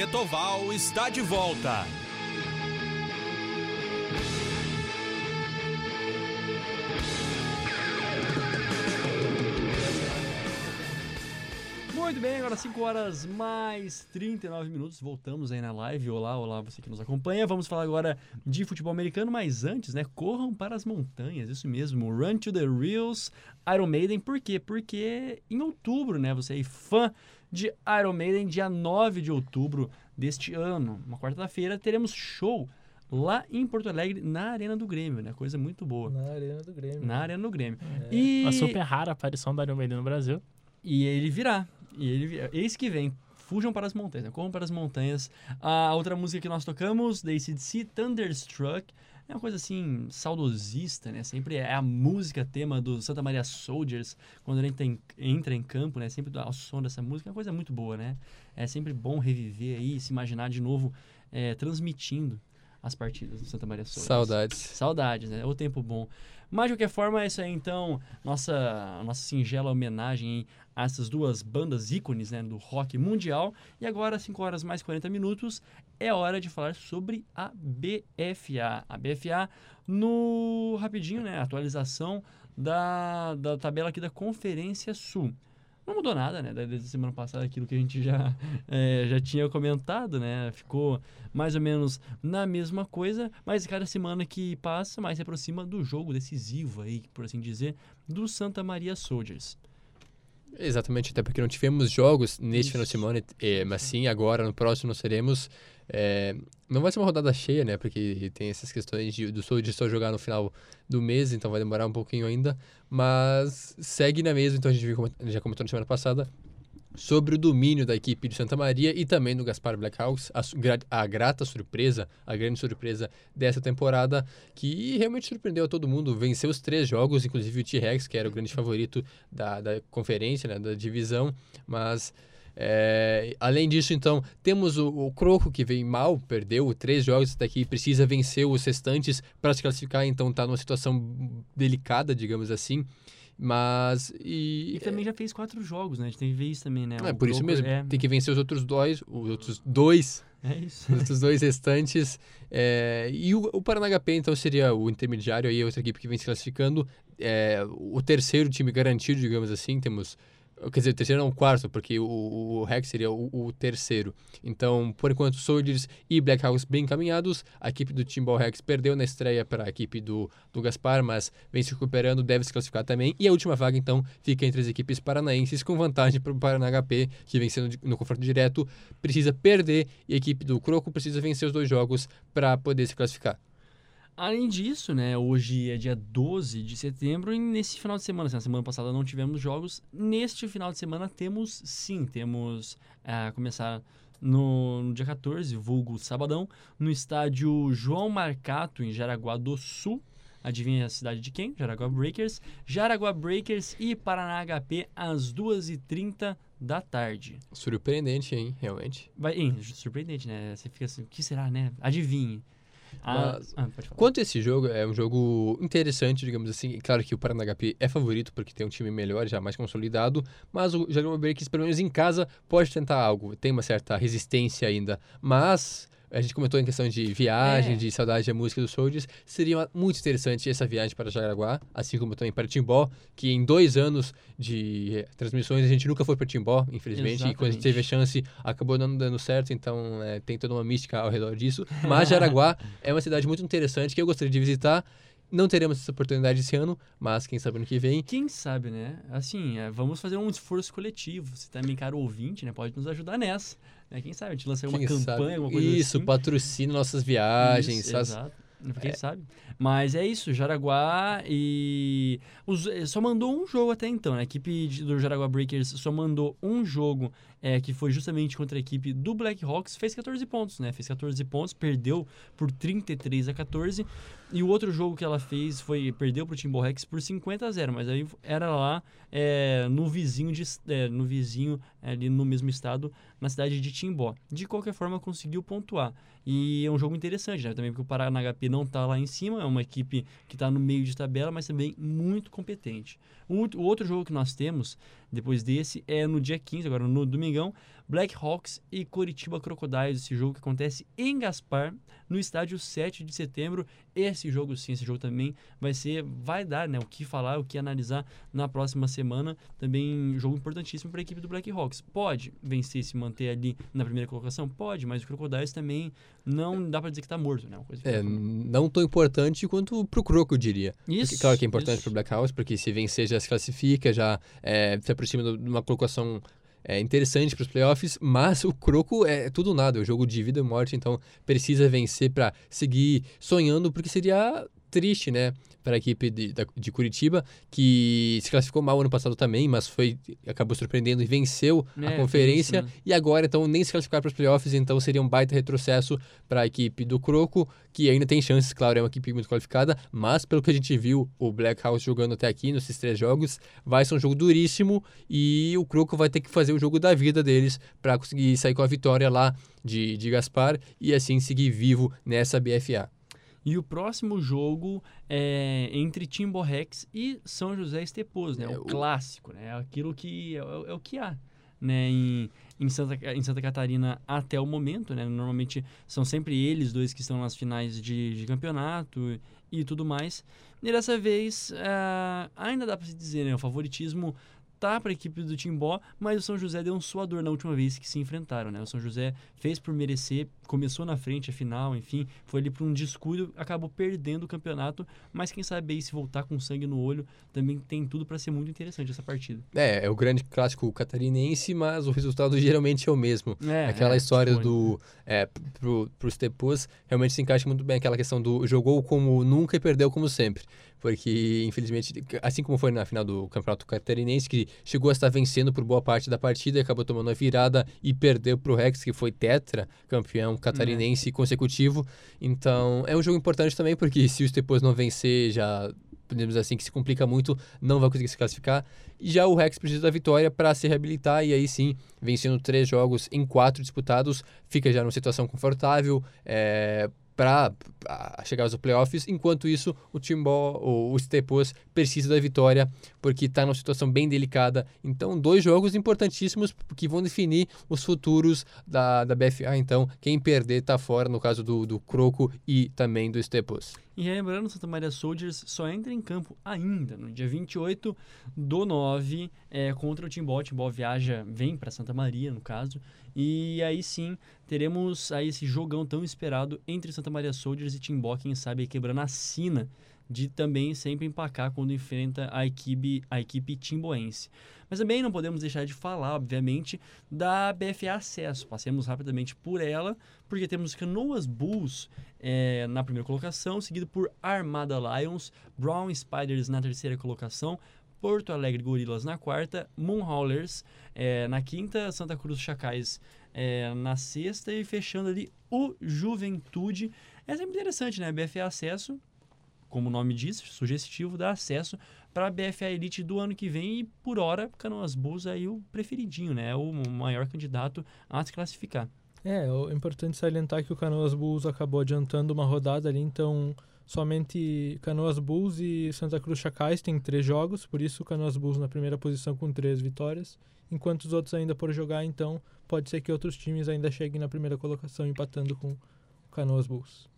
Planeta Oval está de volta. Muito bem, agora 5 horas mais 39 minutos. Voltamos aí na live. Olá, olá, você que nos acompanha. Vamos falar agora de futebol americano, mas antes, né? Corram para as montanhas, isso mesmo. Run to the Reels, Iron Maiden. Por quê? Porque em outubro, né? Você é fã de Iron Maiden, dia 9 de outubro deste ano, uma quarta-feira, teremos show lá em Porto Alegre, na Arena do Grêmio, né? Coisa muito boa. Na Arena do Grêmio. Na Arena do Grêmio. É. E... Uma super rara aparição da Iron Maiden no Brasil. E ele virá. E ele virá. Eis que vem. Fujam para as montanhas, né? corram para as montanhas. A outra música que nós tocamos, da ACDC, Thunderstruck, é uma coisa assim, saudosista, né? Sempre é a música tema do Santa Maria Soldiers, quando ele entra em, entra em campo, né? Sempre ao som dessa música, é uma coisa muito boa, né? É sempre bom reviver aí, se imaginar de novo é, transmitindo as partidas do Santa Maria Soldiers. Saudades. Saudades, né? O tempo bom. Mas, de qualquer forma, essa é então nossa, nossa singela homenagem a essas duas bandas ícones né, do rock mundial. E agora, 5 horas mais 40 minutos, é hora de falar sobre a BFA. A BFA, no rapidinho, né? Atualização da, da tabela aqui da Conferência Sul. Não mudou nada, né? Desde a semana passada, aquilo que a gente já, é, já tinha comentado, né? Ficou mais ou menos na mesma coisa, mas cada semana que passa, mais se aproxima do jogo decisivo aí, por assim dizer, do Santa Maria Soldiers. Exatamente, até porque não tivemos jogos neste Isso. final de semana, é, mas sim, agora no próximo nós teremos. É, não vai ser uma rodada cheia, né? Porque tem essas questões de, do Soldier só jogar no final do mês, então vai demorar um pouquinho ainda. Mas segue na mesma, então a gente viu já comentou na semana passada sobre o domínio da equipe de Santa Maria e também do Gaspar Blackhawks, a, a grata surpresa, a grande surpresa dessa temporada, que realmente surpreendeu a todo mundo, venceu os três jogos, inclusive o T-Rex, que era o grande favorito da, da conferência, né, da divisão, mas é, além disso, então, temos o, o Croco que veio mal, perdeu três jogos daqui, precisa vencer os restantes para se classificar, então está numa situação delicada, digamos assim. Mas. E, E também já fez quatro jogos, né? A gente tem que ver isso também, né? é O por isso mesmo. É, Tem que vencer os outros dois, os outros dois, é isso. os outros dois restantes. é, e o, o Paraná HP, então, seria o intermediário aí, a outra equipe que vem se classificando. É, o terceiro time garantido, digamos assim. Temos. Quer dizer, o terceiro não, o quarto, porque o, o Rex seria o, o terceiro. Então, por enquanto, Soldiers e Blackhawks bem encaminhados. A equipe do Timbal Rex perdeu na estreia para a equipe do, do Gaspar, mas vem se recuperando, deve se classificar também. E a última vaga, então, fica entre as equipes paranaenses, com vantagem para o Paraná HP, que vencendo no confronto direto, precisa perder. E a equipe do Croco precisa vencer os dois jogos para poder se classificar. Além disso, né, hoje é dia 12 de setembro e nesse final de semana, assim, na semana passada não tivemos jogos, neste final de semana temos sim, temos a começar no, no dia 14, vulgo sabadão, no estádio João Marcato, em Jaraguá do Sul. Adivinha a cidade de quem? Jaraguá Breakers. Jaraguá Breakers e Paraná HP às 2h30 da tarde. Surpreendente, hein? Realmente. Vai, hein, surpreendente, né? Você fica assim, o que será, né? Adivinhe. Ah, Mas- ah, pode falar. Quanto a esse jogo, é um jogo interessante, digamos assim. Claro que o Paraná HP é favorito porque tem um time melhor, já mais consolidado. Mas o Jaguar Breakers, pelo menos em casa, pode tentar algo. Tem uma certa resistência ainda. Mas a gente comentou em questão de viagem, É. de saudade da música dos Soldiers. Seria muito interessante essa viagem para Jaraguá, assim como também para Timbó, que em dois anos de eh, transmissões a gente nunca foi para Timbó, infelizmente. E quando a gente Exatamente. teve a chance, acabou não dando certo, então é, tem toda uma mística ao redor disso. Mas Jaraguá é uma cidade muito interessante que eu gostaria de visitar. Não teremos essa oportunidade esse ano, mas quem sabe ano que vem. Quem sabe, né? Assim, é, vamos fazer um esforço coletivo. Você também, caro ouvinte, né? Pode nos ajudar nessa. Né? Quem sabe? A gente lança uma quem campanha, alguma coisa Isso, assim. patrocina nossas viagens. Isso, faz- exato. Quem sabe? Mas é isso, Jaraguá e. Os, eh, só mandou um jogo até então, né? A equipe do Jaraguá Breakers só mandou um jogo é, que foi justamente contra a equipe do Blackhawks. Fez 14 pontos, né? Fez 14 pontos, perdeu por 33 a 14. E o outro jogo que ela fez foi. Perdeu pro Timber Rex por 50 a 0. Mas aí era lá é, no vizinho, de, é, no vizinho ali no mesmo estado, na cidade de Timbó. De qualquer forma, conseguiu pontuar. E é um jogo interessante, né? Também porque o Paraná HP não tá lá em cima, é uma equipe que está no meio de tabela, mas também muito competente. O, o outro jogo que nós temos, depois desse, é no dia 15, agora no domingão, Black Hawks e Curitiba Crocodiles, esse jogo que acontece em Gaspar, no estádio 7 de setembro. Esse jogo sim, esse jogo também vai ser, vai dar, né, o que falar, o que analisar na próxima semana. Também jogo importantíssimo para a equipe do Black Hawks. Pode vencer e se manter ali na primeira colocação? Pode, mas o Crocodiles também não dá para dizer que está morto, né? É, não tão importante quanto pro Croco, eu diria. Isso, Porque, claro que é importante isso. pro Black House, porque se vencer já se classifica, já é, se aproxima de uma colocação é, interessante para os playoffs, mas o Croco é tudo nada, é um jogo de vida e morte, então precisa vencer para seguir sonhando, porque seria triste, né, para a equipe de, de Curitiba, que se classificou mal ano passado também, mas foi acabou surpreendendo e venceu É, a conferência, isso, né? e agora então nem se classificar para os playoffs, então seria um baita retrocesso para a equipe do Croco, que ainda tem chances, claro, é uma equipe muito qualificada, mas pelo que a gente viu o Black House jogando até aqui nesses três jogos, vai ser um jogo duríssimo e o Croco vai ter que fazer o jogo da vida deles para conseguir sair com a vitória lá de, de Gaspar e assim seguir vivo nessa BFA. E o próximo jogo é entre Timborrex e São José Estepos, né? É, o o- clássico, né? Aquilo que é, o- é o que há, né? Em, em, Santa, em Santa Catarina até o momento, né? Normalmente são sempre eles dois que estão nas finais de, de campeonato e tudo mais. E dessa vez, ah, ainda dá para se dizer, né? O favoritismo tá para a equipe do Timbó, mas o São José deu um suador na última vez que se enfrentaram, né? O São José fez por merecer, começou na frente a final, enfim, foi ali para um descuido, acabou perdendo o campeonato, mas quem sabe aí se voltar com sangue no olho, também tem tudo para ser muito interessante essa partida. É, é o grande clássico catarinense, mas o resultado geralmente é o mesmo. É, Aquela é, história tipo, do. É, pro, pros Tepos, realmente se encaixa muito bem aquela questão do jogou como nunca e perdeu como sempre. Porque, infelizmente, assim como foi na final do Campeonato Catarinense, que chegou a estar vencendo por boa parte da partida e acabou tomando a virada e perdeu pro Rex, que foi tetra, campeão catarinense consecutivo. Então, é um jogo importante também, porque se os Tepos não vencer, já podemos assim, que se complica muito, não vai conseguir se classificar. E já o Rex precisa da vitória para se reabilitar e aí sim, vencendo três jogos em quatro disputados, fica já numa situação confortável é, para chegar aos playoffs. Enquanto isso, o Timbó, o, Stepos, precisa da vitória porque está numa situação bem delicada. Então, dois jogos importantíssimos que vão definir os futuros da, da BFA. Então, quem perder está fora, no caso do, do Croco e também do Stepos. E lembrando, Santa Maria Soldiers só entra em campo ainda no dia 28 do 9 é, contra o Timbó. Timbó viaja, vem para Santa Maria, no caso. E aí sim, teremos aí esse jogão tão esperado entre Santa Maria Soldiers e Timbó, quem sabe quebrando a sina de também sempre empacar quando enfrenta a equipe, a equipe timboense. Mas também não podemos deixar de falar, obviamente, da BFA Acesso. Passemos rapidamente por ela, porque temos Canoas Bulls é, na primeira colocação, seguido por Armada Lions, Brown Spiders na terceira colocação, Porto Alegre Gorilas na quarta, Moonhaulers é, na quinta, Santa Cruz Chacais é, na sexta e fechando ali o Juventude. É sempre interessante, né? BFA Acesso, como o nome diz, sugestivo, dá acesso para a BFA Elite do ano que vem e, por hora, Canoas Bulls é o preferidinho, né? É o maior candidato a se classificar. É, é importante salientar que o Canoas Bulls acabou adiantando uma rodada ali, então somente Canoas Bulls e Santa Cruz Chacais têm três jogos, por isso o Canoas Bulls na primeira posição com três vitórias, enquanto os outros ainda por jogar, então pode ser que outros times ainda cheguem na primeira colocação empatando com o Canoas Bulls.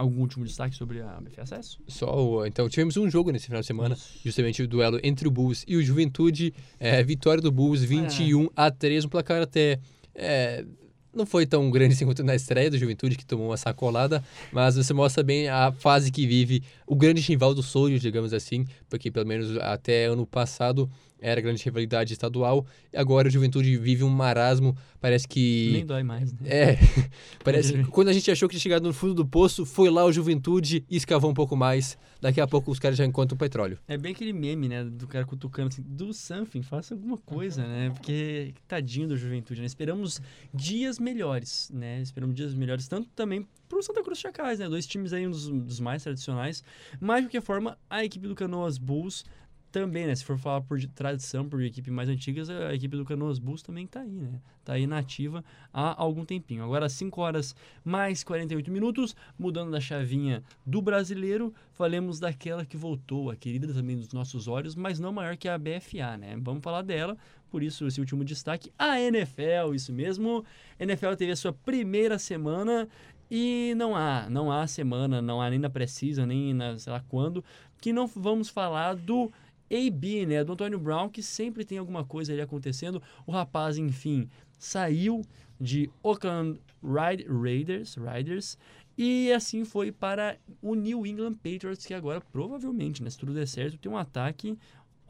Algum último destaque sobre a BFA Acesso? Só o- então tivemos um jogo nesse final de semana, Isso. justamente o duelo entre o Bulls e o Juventude. É, vitória do Bulls 21 a 3, um placar até é, não foi tão grande assim quanto na estreia do Juventude que tomou uma sacolada, mas você mostra bem a fase que vive o grande rival do Soldier, digamos assim, porque pelo menos até ano passado era grande rivalidade estadual, e agora o Juventude vive um marasmo, parece que Nem dói mais, né? é, parece que quando a gente achou que tinha chegado no fundo do poço, foi lá o Juventude e escavou um pouco mais. Daqui a pouco os caras já encontram o petróleo. É bem aquele meme, né? Do cara cutucando assim, do something, faça alguma coisa, né? Porque tadinho da juventude, né? Esperamos dias melhores, né? Esperamos dias melhores, tanto também pro Santa Cruz Chacais, né? Dois times aí, um dos, dos mais tradicionais. Mas, de qualquer forma, a equipe do Canoas Bulls também, né? Se for falar por tradição, por equipe mais antigas, a equipe do Canoas Bulls também tá aí, né? Tá aí nativa há algum tempinho. Agora, 5 horas mais 48 minutos, mudando da chavinha do brasileiro, falemos daquela que voltou, a querida também dos nossos olhos, mas não maior que a BFA, né? Vamos falar dela, por isso esse último destaque, a NFL, isso mesmo. A NFL teve a sua primeira semana e não há, não há semana, não há nem na precisa, nem na sei lá quando, que não vamos falar do AB, né, do Antônio Brown, que sempre tem alguma coisa ali acontecendo. O rapaz, enfim, saiu de Oakland Raid- Raiders, Raiders e assim foi para o New England Patriots, que agora provavelmente, né, se tudo der certo, tem um ataque,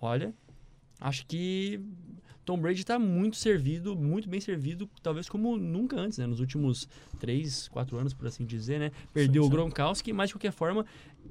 olha, acho que Tom Brady está muito servido, muito bem servido, talvez como nunca antes, né? Nos últimos três, quatro anos, por assim dizer, né? Perdeu Sim, o sim. Gronkowski, mas de qualquer forma,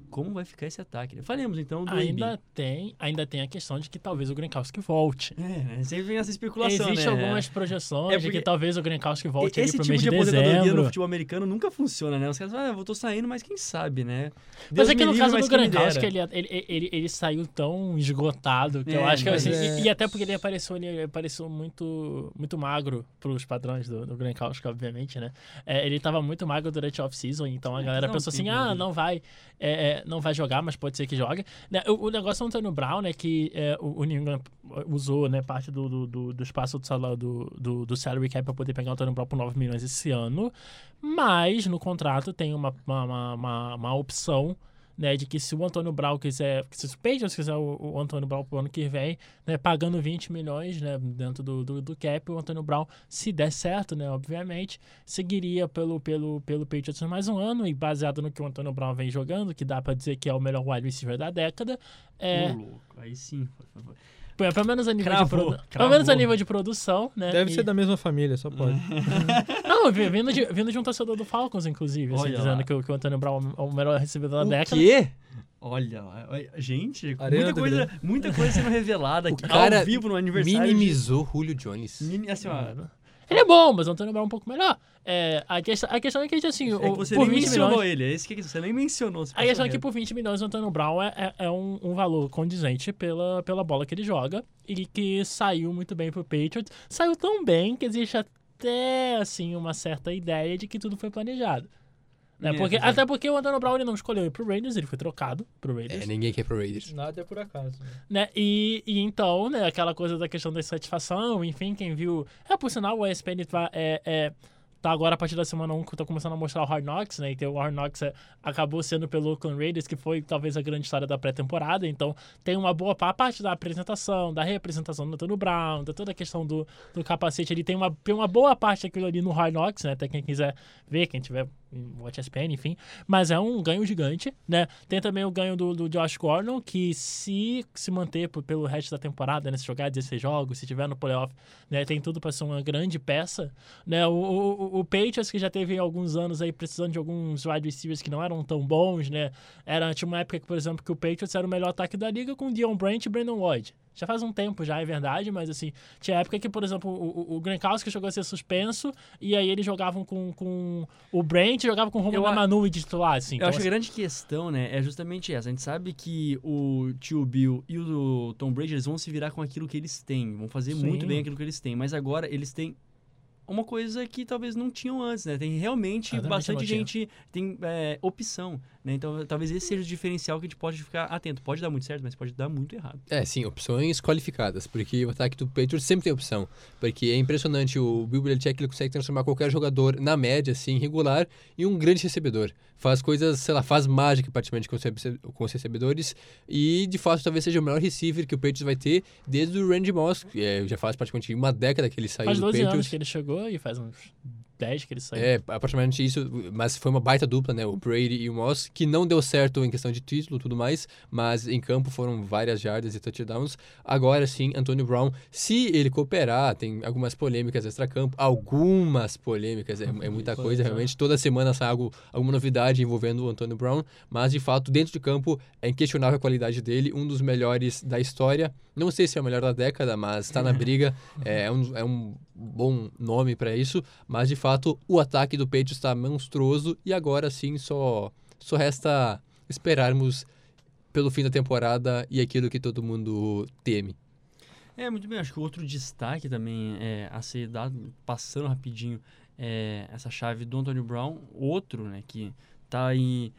como vai ficar esse ataque? Né? Falemos então do Ainda AB. tem, ainda tem a questão de que talvez o Gronkowski volte. É, né? Sempre vem essa especulação, Existe né? algumas projeções É de que talvez o Gronkowski volte ali Esse pro tipo mês de de aposentadoria no dezembro. futebol americano nunca funciona, né? Os caras falam, ah, eu tô saindo, mas quem sabe, né? Mas Deus é que no livre, caso mas do Gronkowski, ele, ele, ele, ele saiu tão esgotado que eu É, acho que mas assim, é- e, e até porque ele apareceu, ele apareceu muito, muito magro pros padrões do, do Gronkowski, obviamente, né? É, ele tava muito magro durante a off-season, então a É, galera não, pensou assim, ah, não vai, é, é, não vai jogar, mas pode ser que jogue. Né, O, o negócio do Antônio Brown é que é, o, o New England usou né, parte do, do, do, do espaço do, salário, do, do, do salary cap para poder pegar o Antônio Brown por 9 milhões esse ano, mas no contrato tem uma, uma, uma, uma, uma opção né, de que se o Antônio Brown quiser, se o Patriots quiser o, o Antônio Brown pro ano que vem, né, pagando 20 milhões, né, dentro do, do, do cap, o Antônio Brown, se der certo, né, obviamente, seguiria pelo, pelo, pelo Patriots mais um ano e baseado no que o Antônio Brown vem jogando, que dá pra dizer que é o melhor wide receiver da década, é, louco, aí sim, por favor. Pelo menos a nível de Cravou, produ- pelo menos a nível de produção, né? Deve e- ser da mesma família, só pode. Não, vi- vindo de, vindo de um torcedor do Falcons, inclusive, assim, Olha dizendo que, o- que o Antônio Brown é o melhor recebedor da O década. quê? Olha gente, Arena muita coisa, muita coisa sendo revelada aqui ao vivo no aniversário. de- Minimizou Julio Jones. Mini- assim, ó. Ele é bom, mas o Antônio Brown é um pouco melhor. É, a, questão, a questão é que, assim, é que você por nem 20 mencionou milhões... ele, é isso que você nem mencionou. A questão é que por 20 milhões o Antônio Brown é, é, é um, um valor condizente pela, pela bola que ele joga e que saiu muito bem pro Patriots. Saiu tão bem que existe até, assim, uma certa ideia de que tudo foi planejado. Né? É, Porque, é. até porque o Antônio Brown ele não escolheu ir pro Raiders, ele foi trocado pro Raiders. É, ninguém quer pro Raiders. Nada é por acaso. né? né? E, e então, né, aquela coisa da questão da satisfação, enfim, quem viu. É, por sinal, o ESPN tá, é, é, tá agora a partir da semana 1 que tá começando a mostrar o Hard Knocks, né? E tem o Hard Knocks é, acabou sendo pelo Oakland Raiders, que foi talvez a grande história da pré-temporada. Então, tem uma boa pa- parte da apresentação, da representação do Antônio Brown, da toda a questão do, do capacete. Ele tem uma, tem uma boa parte daquilo ali no Hard Knocks, né? Até quem quiser ver, quem tiver ESPN, enfim. Mas é um ganho gigante, né? Tem também o ganho do, do Josh Gordon, que se se manter p- pelo resto da temporada, né? Se jogar 16 jogos, se tiver no playoff, né? Tem tudo para ser uma grande peça, né? O, o, o- o Patriots, que já teve alguns anos aí precisando de alguns wide receivers que não eram tão bons, né? Era, tinha uma época, que, por exemplo, que o Patriots era o melhor ataque da liga com Dion Branch e Brandon Lloyd. Já faz um tempo já, é verdade, mas assim, tinha época que, por exemplo, o, o, o Gronkowski chegou a ser suspenso e aí eles jogavam com, com o Brent e jogavam com o a- Manu de titular, assim. Eu Então, acho que assim, a grande questão, né, é justamente essa. A gente sabe que o tio Bill e o Tom Brady, eles vão se virar com aquilo que eles têm. Vão fazer muito Sim. bem aquilo que eles têm. Mas agora eles têm uma coisa que talvez não tinham antes, né? Tem realmente Exatamente, bastante não tinha. gente, tem é, opção, né? Então talvez esse seja o diferencial que a gente pode ficar atento. Pode dar muito certo, mas pode dar muito errado. É, sim, opções qualificadas, porque o ataque do Patriots sempre tem opção. Porque é impressionante, o Bill Belichick ele consegue transformar qualquer jogador, na média, assim, regular, em um grande recebedor. Faz coisas, sei lá, faz mágica praticamente com os, rece- com os recebedores. E, de fato, talvez seja o melhor receiver que o Patriots vai ter desde o Randy Moss, que é, já faz praticamente uma década que ele saiu faz do 12 Patriots. anos que ele chegou e faz uns 10 que ele saiu. É, aproximadamente isso, mas foi uma baita dupla, né? O Brady e o Moss, que não deu certo em questão de título e tudo mais, mas em campo foram várias jardas e touchdowns. Agora sim, Antônio Brown, se ele cooperar, tem algumas polêmicas extra-campo, algumas polêmicas, é, é muita coisa, é. realmente. Toda semana sai algo, alguma novidade envolvendo o Antônio Brown, mas de fato, dentro de campo, é inquestionável a qualidade dele, um dos melhores da história. Não sei se é o melhor da década, mas está na briga, é, é um, é um bom nome para isso, mas de fato o ataque do Patriots está monstruoso e agora sim só, só resta esperarmos pelo fim da temporada e aquilo que todo mundo teme. É, muito bem. Acho que outro destaque também é, a ser dado, passando rapidinho, é, essa chave do Antonio Brown. Outro, né, que tá aí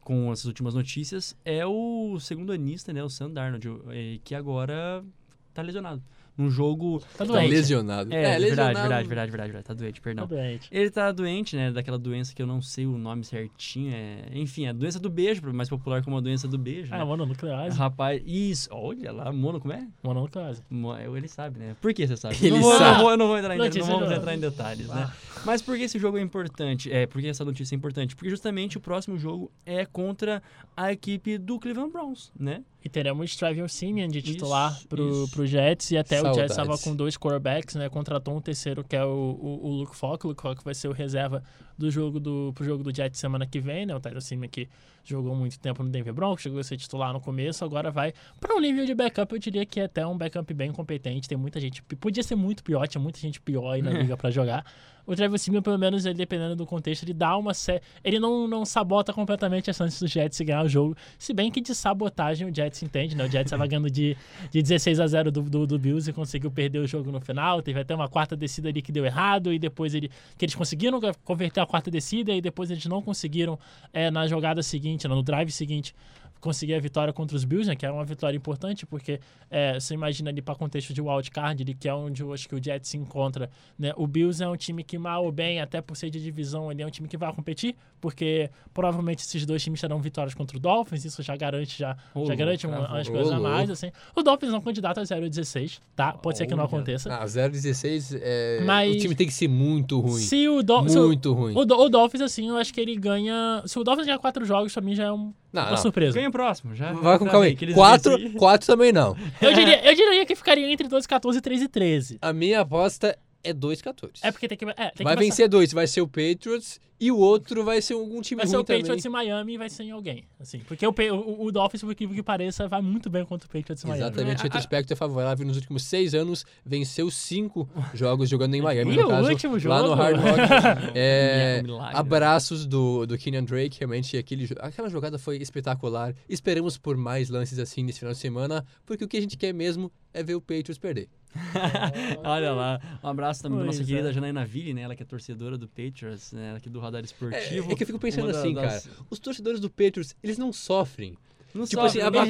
com essas últimas notícias, é o segundo anista, né, o Sam Darnold, é, que agora tá lesionado. Num jogo... Tá Tá doente. lesionado. É, verdade, lesionado- verdade, verdade, verdade, verdade. Tá doente, Tá perdão. doente. Ele tá doente, né? Daquela doença que eu não sei o nome certinho. É... Enfim, a doença do beijo, mais popular como a doença do beijo. Ah, né? mononucleose. Rapaz, isso. Olha lá, mono, como é? Mononucleose. Mo- Ele sabe, né? Por que você sabe? Ele não vou, sabe. Não vou, eu não vou entrar em, Notícia não vamos entrar em detalhes, né? Mas por que esse jogo é importante? É, por que essa notícia é importante? Porque justamente o próximo jogo é contra a equipe do Cleveland Browns, né? E teremos Travis Simeon de titular Isso, pro, isso. pro Jets. E até o Jets estava Saudades. com dois quarterbacks, né? Contratou um terceiro que é o, o, o Luke Falk. O Luke Falk vai ser o reserva do jogo do, pro jogo do Jets semana que vem, né? O Tyler Simeon que jogou muito tempo no Denver Broncos, chegou a ser titular no começo, agora vai para um nível de backup. Eu diria que é até um backup bem competente. Tem muita gente. Podia ser muito pior, tinha muita gente pior aí na liga para jogar. O Travis Simeon, pelo menos, ele, dependendo do contexto, ele dá uma sé... Ele não, não sabota completamente as chances do Jets ganhar o jogo. Se bem que de sabotagem o Jets entende, né? O Jets estava ganhando de, de 16 a 0 do, do, do Bills e conseguiu perder o jogo no final. Teve até uma quarta descida ali que deu errado e depois ele, que eles conseguiram converter a quarta descida e depois eles não conseguiram é, na jogada seguinte, no drive seguinte, conseguir a vitória contra os Bills, né? Que é uma vitória importante, porque é, você imagina ali para contexto de wildcard, ali, que é onde eu acho que o Jets se encontra, né? O Bills é um time que mal ou bem, até por ser de divisão, ele é um time que vai competir, porque provavelmente esses dois times terão vitórias contra o Dolphins, isso já garante já, Ô, já garante uma- cravou. umas Ô, coisas a mais, assim. O Dolphins é um candidato a 0-16, tá? Pode ser que não aconteça. Ah, 0-16, é... Mas- o time tem que ser muito ruim. Se o, Dol- se o- muito ruim. o, Do- o Dolphins, assim, eu acho que ele ganha. Se o Dolphins ganhar quatro jogos, pra mim já é um- Não, uma não. surpresa. Ganha o próximo, já. Vai com calma aí. Quatro, quatro também não. Eu diria, eu diria que ficaria entre 12, 14 e 13 e 13. A minha aposta é 2-14. É porque tem que. É, tem que Vai passar. vencer dois, vai ser o Patriots e o outro vai ser algum time Vai ser ruim o Patriots também. em Miami e vai ser em alguém. Assim, porque o, o, o Dolphins, por incrível que pareça, vai muito bem contra o Patriots em Miami. Exatamente, o É, a- retrospecto é favorável. Nos últimos seis anos, venceu cinco jogos jogando em Miami. E no o caso, último lá no jogo? Hard Rock. É, Milagre. abraços do, do Kenyan Drake. Realmente, aquele, aquela jogada foi espetacular. Esperamos por mais lances assim nesse final de semana, porque o que a gente quer mesmo é ver o Patriots perder. Olha lá. Um abraço também pra nossa Pois querida é. Janaína Ville, né? Ela que é torcedora do Patriots, né? Ela aqui do Radar É, Esportivo. é que eu fico pensando da- assim, das- cara. Os torcedores do Patriots, eles não sofrem. Não Tipo sofre, assim, a,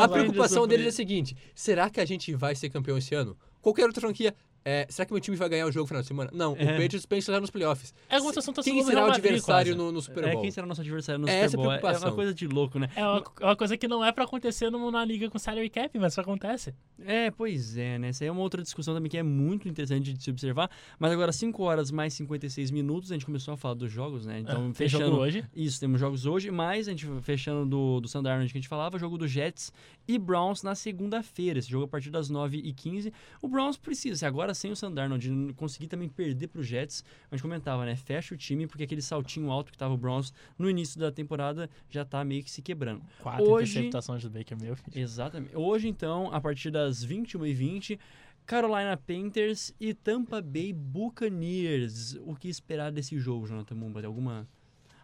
a- a preocupação deles é a seguinte: será que a gente vai ser campeão esse ano? Qualquer outra franquia. É, será que meu time vai ganhar o jogo no final de semana? Não, o É. Patriots pensa já nos playoffs. É fosse um torcedor Quem será o adversário no, no Super É, Bowl? quem será o nosso adversário no É Super Bowl? É- É preocupação. uma coisa de louco, né? É uma, é uma coisa que não é pra acontecer numa liga com salary cap, mas isso acontece. É, pois é, né? Essa aí é uma outra discussão também que é muito interessante de se observar. Mas agora, 5 horas mais 56 minutos, a gente começou a falar dos jogos, né? Então, É, tem fechando. jogo hoje. Isso, temos jogos hoje, mas a gente fechando do, do Sandarno que a gente falava, jogo do Jets e Browns na segunda-feira. Esse jogo a partir das 9h15. O Browns precisa, se agora sem o Sandarno, de conseguir também perder pro Jets, a gente comentava, né? Fecha o time, porque aquele saltinho alto que tava o Browns no início da temporada já tá meio que se quebrando. Quatro Hoje- interceptações do Baker Mayfield. Exatamente. Hoje, então, a partir das 21h20, Carolina Panthers e Tampa Bay Buccaneers. O que esperar desse jogo, Jonathan Mumba? Alguma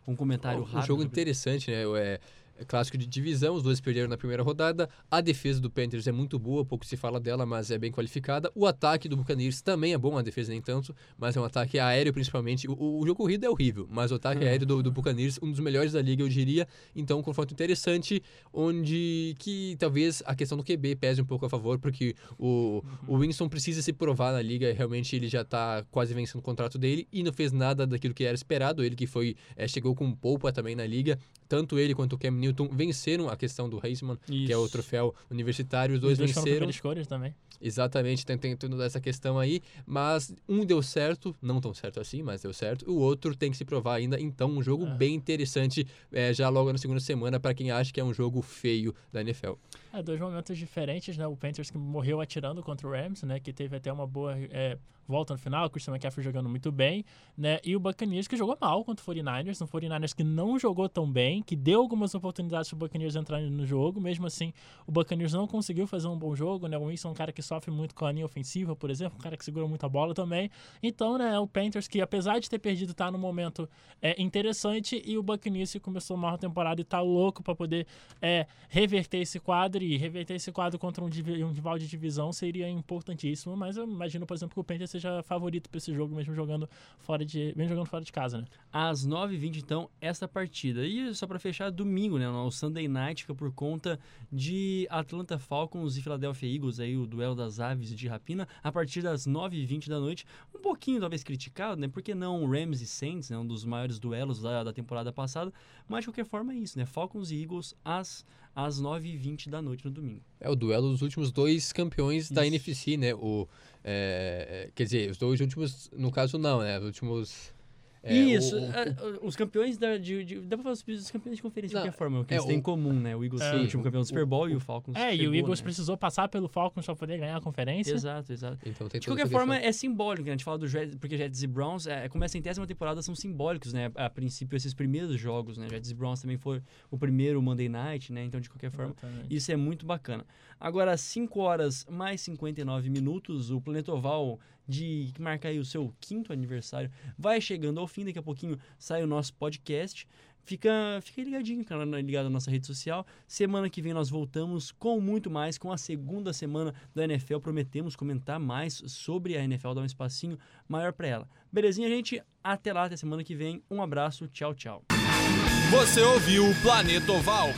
um comentário um rápido? jogo sobre- interessante, né? É clássico de divisão, os dois perderam na primeira rodada. A defesa do Panthers é muito boa, pouco se fala dela, mas é bem qualificada. O ataque do Buccaneers também é bom, a defesa nem tanto, mas é um ataque aéreo principalmente. O, o jogo corrido é horrível, mas o ataque aéreo do, do Buccaneers, um dos melhores da liga, eu diria. Então, um confronto interessante, onde que talvez a questão do QB pese um pouco a favor, porque o, o Winston precisa se provar na liga, realmente ele já tá quase vencendo o contrato dele e não fez nada daquilo que era esperado. Ele que foi é, chegou com polpa também na liga. Tanto ele quanto o Cam Newton venceram a questão do Heisman, que é o Isso. troféu universitário. Os Os dois dois venceram. escolhas também. Exatamente, tem, tem toda essa questão aí. Mas um deu certo, não tão certo assim, mas deu certo. O outro tem que se provar ainda. Então, um jogo Ah. bem interessante é, já logo na segunda semana para quem acha que é um jogo feio da NFL. É, dois momentos diferentes, né? O Panthers que morreu atirando contra o Rams, né? Que teve até uma boa é, volta no final, Christian McCaffrey jogando muito bem, né? E o Buccaneers que jogou mal contra o 49ers, um 49ers que não jogou tão bem, que deu algumas oportunidades para o Buccaneers entrar no jogo. Mesmo assim, o Buccaneers não conseguiu fazer um bom jogo, né? O Winston é um cara que sofre muito com a linha ofensiva, por exemplo, um cara que segura muito a bola também. Então, né, o Panthers que apesar de ter perdido, tá no momento é, interessante e o Buccaneers que começou uma temporada e tá louco para poder é, reverter esse quadro e reverter esse quadro contra um, um rival de divisão seria importantíssimo, mas eu imagino, por exemplo, que o Panthers seja favorito para esse jogo, mesmo jogando fora de, mesmo jogando fora de casa, né? Às 9h20, então, essa partida. E só para fechar, domingo, né? O Sunday Night fica por conta de Atlanta Falcons e Philadelphia Eagles, aí o duelo das aves de rapina, a partir das 9h20 da noite. Um pouquinho, talvez, criticado, né? Porque não Rams e Saints, né? Um dos maiores duelos da, da temporada passada. Mas, de qualquer forma, é isso, né? Falcons e Eagles às, às 9h20 da noite no domingo. É o duelo dos últimos dois campeões isso. da NFC, né? O, é, quer dizer, os dois últimos, no caso, não, né? Os últimos é, Isso, o, o, os campeões da, de, de, dá pra falar os campeões de conferência não, de qualquer forma, o que é, eles têm em comum, né? O Eagles é, foi o último campeão do Super Bowl e o Falcons É, e o Eagles né? precisou passar pelo Falcons pra poder ganhar a conferência. Exato, exato. Então, de qualquer forma, é simbólico, né? A gente fala do Jets, porque Jets e Browns, é, como é a centésima temporada, são simbólicos, né? A princípio, esses primeiros jogos, né? Jets e Browns também foi o primeiro Monday Night, né? Então, de qualquer forma, Exatamente. isso é muito bacana. Agora, às 5 horas mais 59 minutos, o Planeta Oval de marcar aí o seu quinto aniversário vai chegando ao fim. Daqui a pouquinho sai o nosso podcast. Fica, fica ligadinho, cara, ligado na nossa rede social. Semana que vem nós voltamos com muito mais, com a segunda semana da NFL. Prometemos comentar mais sobre a NFL, dar um espacinho maior para ela. Belezinha, gente? Até lá, até semana que vem. Um abraço, tchau, tchau. Você ouviu o Planeta Oval.